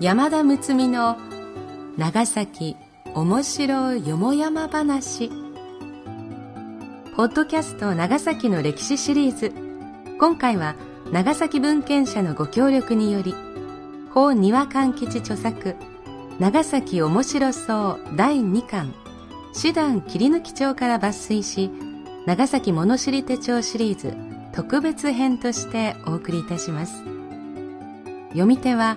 山田睦美の長崎面白よもやま話。ポッドキャスト長崎の歴史シリーズ。今回は長崎文献社のご協力により法庭勘吉著作長崎面白そう第2巻師団切り抜き帳から抜粋し長崎物知り手帳シリーズ特別編としてお送りいたします。読み手は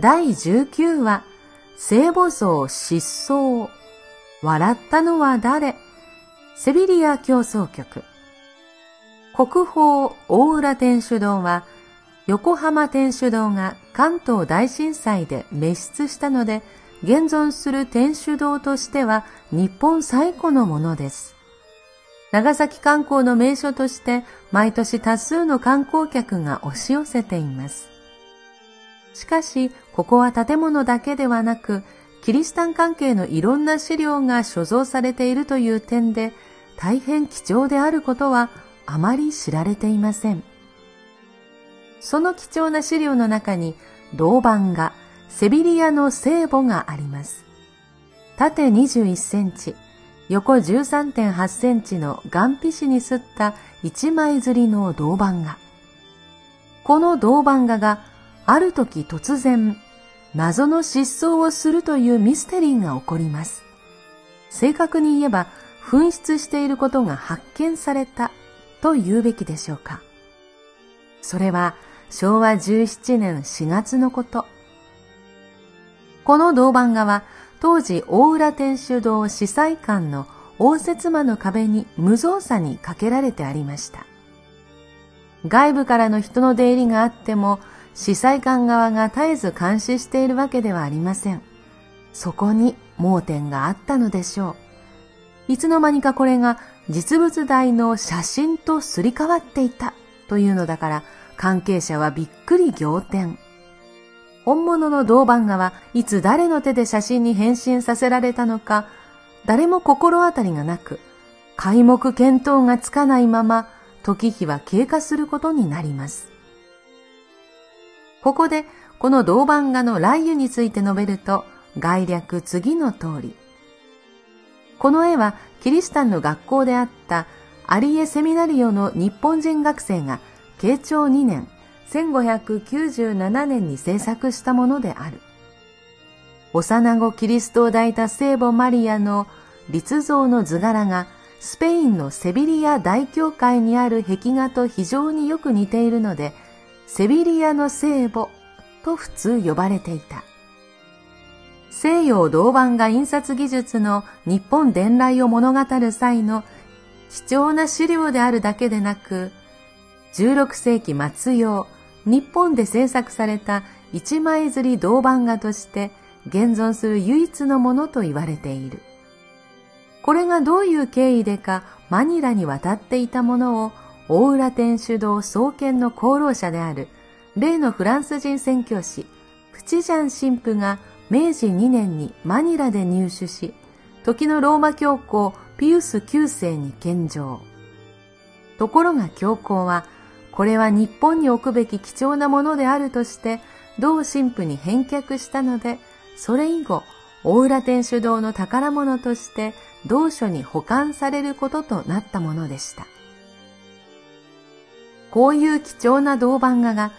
第19話、聖母像失踪。笑ったのは誰？セビリア競争局。国宝大浦天主堂は、横浜天主堂が関東大震災で滅失したので、現存する天主堂としては日本最古のものです。長崎観光の名所として毎年多数の観光客が押し寄せています。しかし、ここは建物だけではなく、キリシタン関係のいろんな資料が所蔵されているという点で、大変貴重であることはあまり知られていません。その貴重な資料の中に、銅板画、セビリアの聖母があります。縦21センチ、横13.8センチの岩皮紙にすった一枚刷りの銅板画。この銅板画がある時突然、謎の失踪をするというミステリーが起こります。正確に言えば、紛失していることが発見されたと言うべきでしょうか。それは昭和17年4月のこと。この銅板画は当時大浦天主堂司祭館の応接間の壁に無造作にかけられてありました。外部からの人の出入りがあっても司祭官側が絶えず監視しているわけではありません。そこに盲点があったのでしょう。いつの間にかこれが実物大の写真とすり替わっていたというのだから関係者はびっくり仰天。本物の銅板画はいつ誰の手で写真に変身させられたのか、誰も心当たりがなく、皆目見当がつかないまま、時日は経過することになります。ここでこの銅板画の雷雨について述べると概略次の通り。この絵はキリシタンの学校であったアリエセミナリオの日本人学生が慶長2年1597年に制作したものである。幼子キリストを抱いた聖母マリアの立像の図柄がスペインのセビリア大教会にある壁画と非常によく似ているのでセビリアの聖母と普通呼ばれていた。西洋銅板画印刷技術の日本伝来を物語る際の貴重な資料であるだけでなく、16世紀末用、日本で制作された一枚刷り銅板画として現存する唯一のものと言われている。これがどういう経緯でかマニラに渡っていたものを大浦天主堂創建の功労者である例のフランス人宣教師プチジャン神父が明治2年にマニラで入手し時のローマ教皇ピウス9世に献上ところが教皇はこれは日本に置くべき貴重なものであるとして同神父に返却したのでそれ以後大浦天主堂の宝物として同書に保管されることとなったものでした。こういう貴重な銅板画が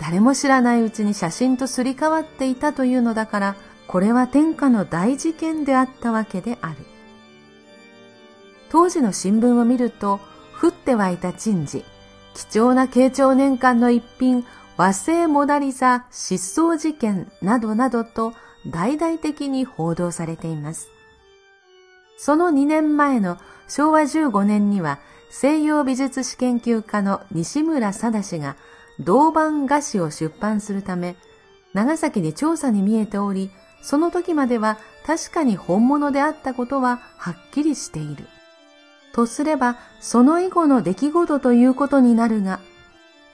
誰も知らないうちに写真とすり替わっていたというのだから、これは天下の大事件であったわけである。当時の新聞を見ると、降って湧いた珍事、貴重な慶長年間の一品、和製モダリザ失踪事件などなどと大々的に報道されています。その2年前の昭和15年には西洋美術史研究家の西村貞氏が銅板画誌を出版するため長崎に調査に見えており、その時までは確かに本物であったことははっきりしている。とすれば、その以後の出来事ということになるが、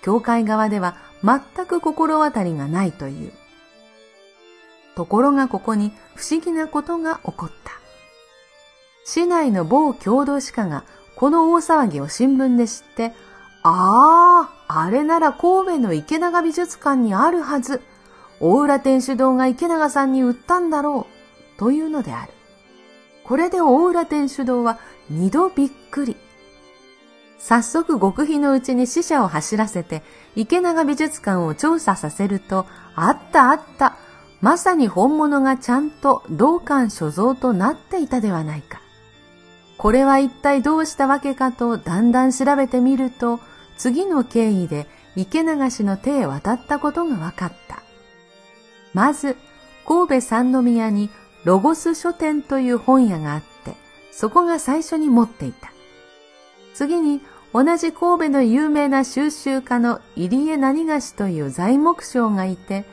教会側では全く心当たりがないという。ところがここに不思議なことが起こった。市内の某郷土史家がこの大騒ぎを新聞で知って、ああ、あれなら神戸の池永美術館にあるはず。大浦天主堂が池永さんに売ったんだろう。というのである。これで大浦天主堂は二度びっくり。早速極秘のうちに死者を走らせて池永美術館を調査させると、あったあった。まさに本物がちゃんと同館所蔵となっていたではないか。これは一体どうしたわけかとだんだん調べてみると、次の経緯で池流しの手へ渡ったことが分かった。まず、神戸三宮にロゴス書店という本屋があって、そこが最初に持っていた。次に、同じ神戸の有名な収集家の入江何菓子という材木商がいて、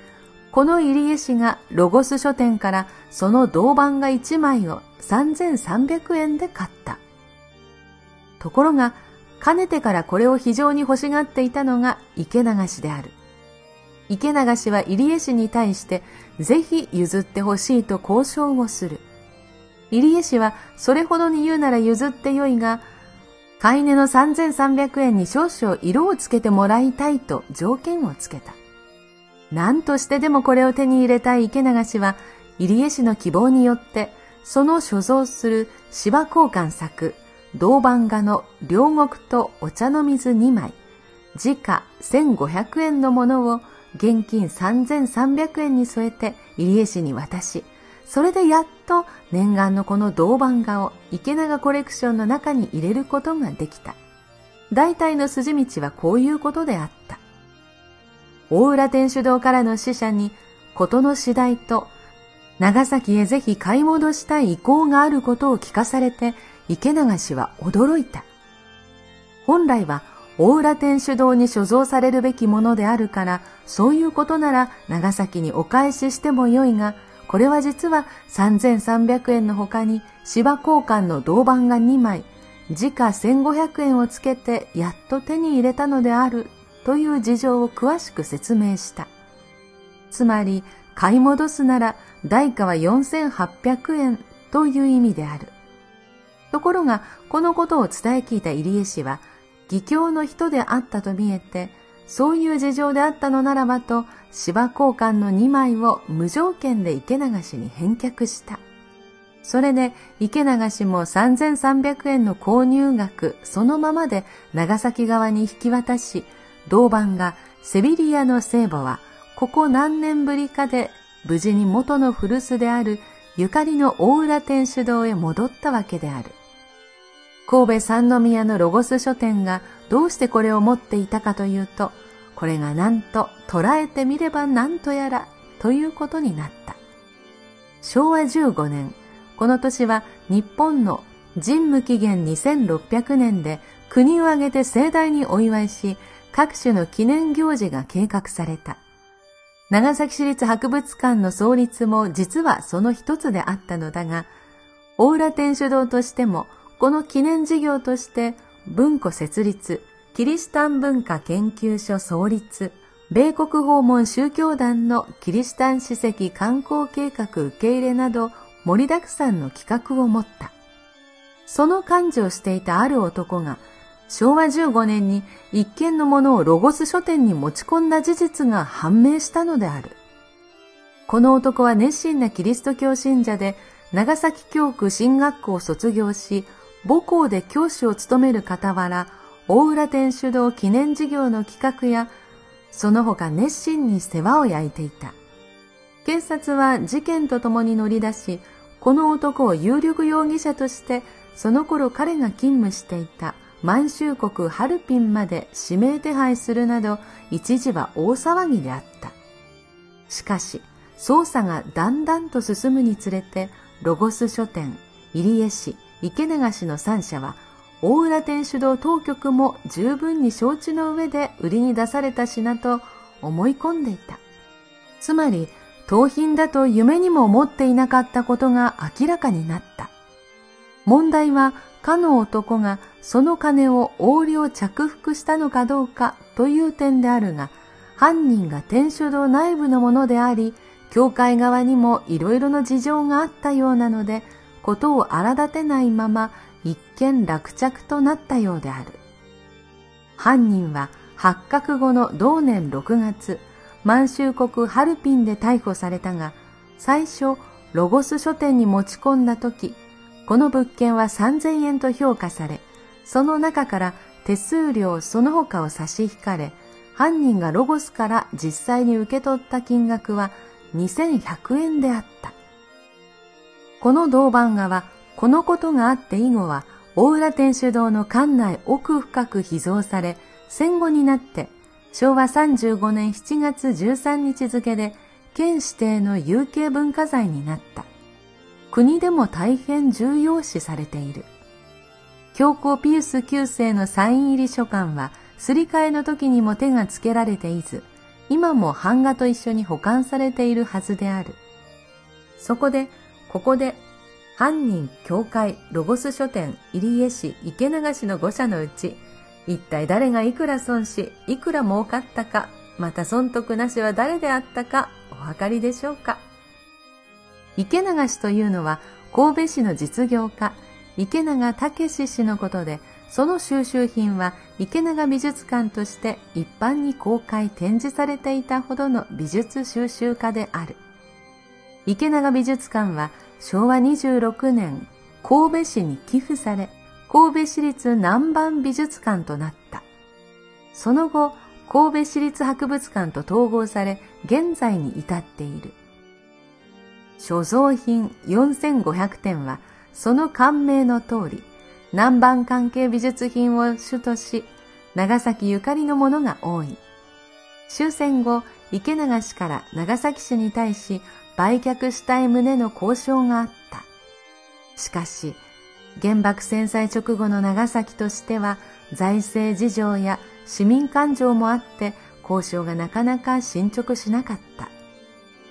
この入江氏がロゴス書店からその銅板が1枚を3300円で買った。ところが、かねてからこれを非常に欲しがっていたのが池流しである。池流しは入江氏に対してぜひ譲ってほしいと交渉をする。入江氏はそれほどに言うなら譲ってよいが、買い値の3300円に少々色をつけてもらいたいと条件をつけた。何としてでもこれを手に入れたい池流しは、入江氏の希望によって、その所蔵する芝交換作、銅板画の両国とお茶の水2枚、時価1500円のものを現金3300円に添えて入江氏に渡し、それでやっと念願のこの銅板画を池永コレクションの中に入れることができた。大体の筋道はこういうことであった。大浦天主堂からの使者に、ことの次第と、長崎へぜひ買い戻したい意向があることを聞かされて、池流しは驚いた。本来は大浦天主堂に所蔵されるべきものであるから、そういうことなら長崎にお返ししてもよいが、これは実は3300円の他に芝交換の銅板が2枚、時価1500円をつけてやっと手に入れたのであるという事情を詳しく説明した。つまり、買い戻すなら代価は4800円という意味である。ところが、このことを伝え聞いた入江氏は、義教の人であったと見えて、そういう事情であったのならばと、芝交換の2枚を無条件で池流しに返却した。それで池流しも3300円の購入額そのままで長崎側に引き渡し、銅板がセビリアの聖母は、ここ何年ぶりかで無事に元の古巣であるゆかりの大浦天主堂へ戻ったわけである。神戸三宮のロゴス書店がどうしてこれを持っていたかというと、これがなんと捉えてみればなんとやらということになった。昭和15年、この年は日本の神武紀元2600年で国を挙げて盛大にお祝いし、各種の記念行事が計画された。長崎市立博物館の創立も実はその一つであったのだが、大浦天主堂としても、この記念事業として文庫設立、キリシタン文化研究所創立、米国訪問宗教団のキリシタン史跡観光計画受け入れなど盛りだくさんの企画を持った。その幹事をしていたある男が昭和15年に一件のものをロゴス書店に持ち込んだ事実が判明したのである。この男は熱心なキリスト教信者で、長崎教区進学校を卒業し、母校で教師を務める傍ら、大浦天主堂記念事業の企画や、その他熱心に世話を焼いていた。警察は事件とともに乗り出し、この男を有力容疑者として、その頃彼が勤務していた満州国ハルピンまで指名手配するなど、一時は大騒ぎであった。しかし、捜査がだんだんと進むにつれて、ロゴス書店、入江市、池流しの三社は、大浦天主堂当局も十分に承知の上で売りに出された品と思い込んでいた。つまり、盗品だと夢にも思っていなかったことが明らかになった。問題は、かの男がその金を横領着服したのかどうかという点であるが、犯人が天主堂内部のものであり、教会側にもいろいろの事情があったようなので、ことを荒立てないまま一見落着となったようである。犯人は発覚後の同年6月、満州国ハルピンで逮捕されたが、最初、ロゴス書店に持ち込んだ時、この物件は3000円と評価され、その中から手数料その他を差し引かれ、犯人がロゴスから実際に受け取った金額は2100円であった。この銅板画は、このことがあって以後は、大浦天主堂の館内奥深く秘蔵され、戦後になって、昭和35年7月13日付で、県指定の有形文化財になった。国でも大変重要視されている。教皇ピウス9世のサイン入り書簡は、すり替えの時にも手がつけられていず、今も版画と一緒に保管されているはずである。そこで、ここで、犯人、教会、ロゴス書店、入江市、池流しの5社のうち、一体誰がいくら損し、いくら儲かったか、また損得なしは誰であったか、お分かりでしょうか？池流しというのは、神戸市の実業家、池永武氏のことで、その収集品は池永美術館として一般に公開展示されていたほどの美術収集家である。池永美術館は昭和26年神戸市に寄付され、神戸市立南蛮美術館となった。その後、神戸市立博物館と統合され、現在に至っている。所蔵品4500点は、その感銘の通り、南蛮関係美術品を主とし、長崎ゆかりのものが多い。終戦後、池流しから長崎市に対し売却したい旨の交渉があった。しかし、原爆戦災直後の長崎としては財政事情や市民感情もあって交渉がなかなか進捗しなかった。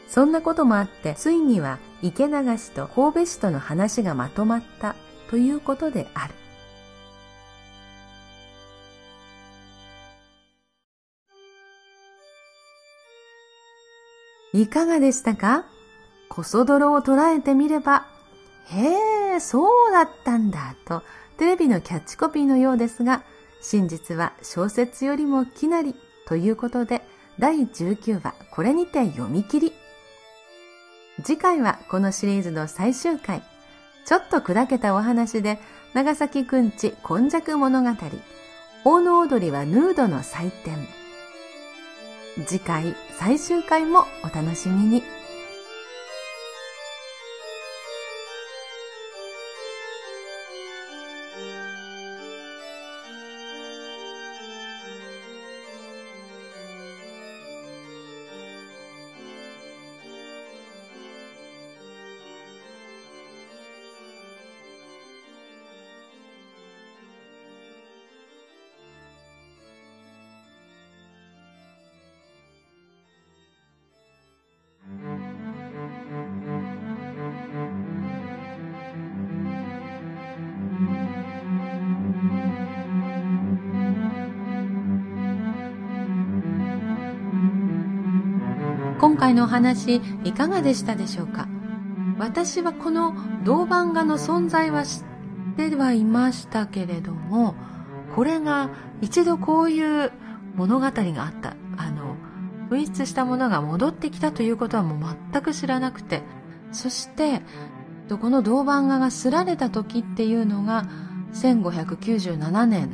そんなこともあって、ついには池流しと神戸市との話がまとまったということである。いかがでしたか？コソ泥を捉えてみれば、へえ、そうだったんだとテレビのキャッチコピーのようですが、真実は小説よりもきなりということで、第19話これにて読み切り。次回はこのシリーズの最終回。ちょっと砕けたお話で、長崎くんち今昔物語。大野踊りはヌードの祭典。次回最終回もお楽しみに。今回のお話いかがでしたでしょうか？私はこの銅版画の存在は知ってはいましたけれどもこれが一度こういう物語があったあの紛失したものが戻ってきたということはもう全く知らなくてそしてこの銅版画がすられた時っていうのが1597年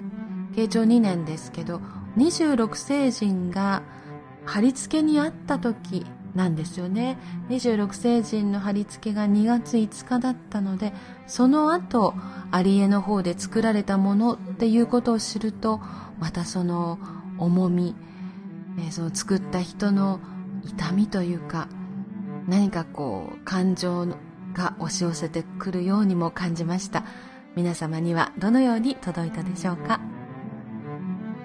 慶長2年ですけど26世人が貼り付けにあった時なんですよね。26星人の貼り付けが2月5日だったのでその後アリエの方で作られたものっていうことを知るとまたその重み、えその作った人の痛みというか何かこう感情が押し寄せてくるようにも感じました。皆様にはどのように届いたでしょうか？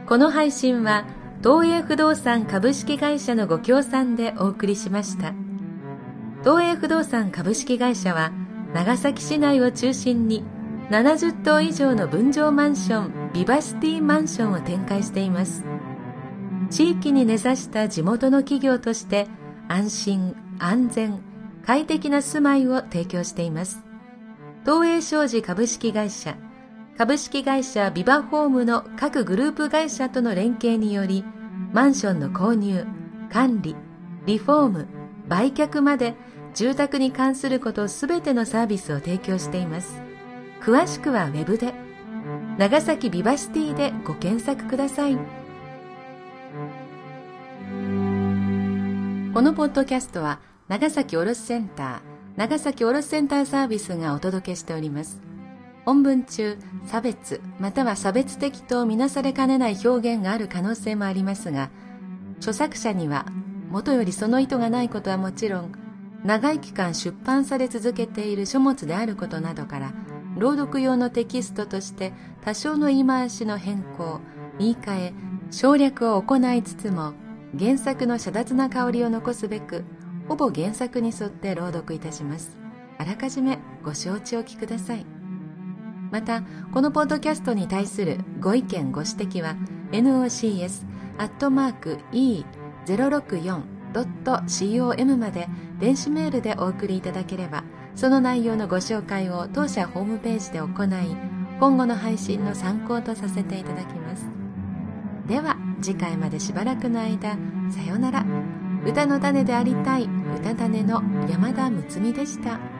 この配信は東映不動産株式会社のご協賛でお送りしました。東映不動産株式会社は長崎市内を中心に70棟以上の分譲マンションビバシティマンションを展開しています。地域に根ざした地元の企業として安心安全快適な住まいを提供しています。東映商事株式会社株式会社ビバホームの各グループ会社との連携によりマンションの購入管理リフォーム売却まで住宅に関することすべてのサービスを提供しています。詳しくはウェブで長崎ビバシティでご検索ください。このポッドキャストは長崎卸センター長崎卸センターサービスがお届けしております。本文中差別または差別的とみなされかねない表現がある可能性もありますが著作者にはもとよりその意図がないことはもちろん長い期間出版され続けている書物であることなどから朗読用のテキストとして多少の言い回しの変更言い換え省略を行いつつも原作の遮奪な香りを残すべくほぼ原作に沿って朗読いたします。あらかじめご承知おきください。またこのポッドキャストに対するご意見ご指摘は nocs.e064.com まで電子メールでお送りいただければその内容のご紹介を当社ホームページで行い今後の配信の参考とさせていただきますでは次回までしばらくの間さようなら歌の種でありたい歌種の山田睦美でした。